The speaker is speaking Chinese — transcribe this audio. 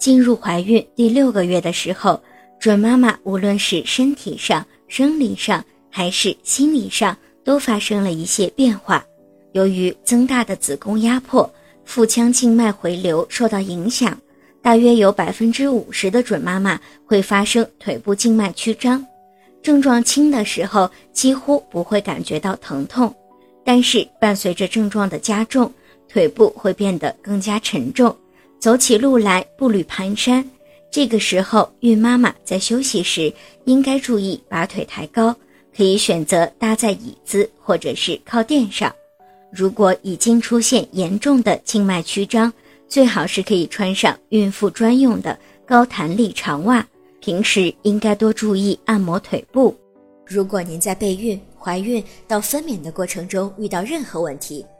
进入怀孕第六个月的时候，准妈妈无论是身体上、生理上还是心理上，都发生了一些变化。由于增大的子宫压迫，腹腔静脉回流受到影响，大约有百分之五十的准妈妈会发生腿部静脉曲张。症状轻的时候几乎不会感觉到疼痛，但是伴随着症状的加重，腿部会变得更加沉重，走起路来步履蹒跚。这个时候，孕妈妈在休息时应该注意把腿抬高，可以选择搭在椅子或者是靠垫上。如果已经出现严重的静脉曲张，最好是可以穿上孕妇专用的高弹力长袜。平时应该多注意按摩腿部。如果您在备孕、怀孕到分娩的过程中遇到任何问题，